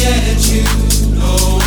get you know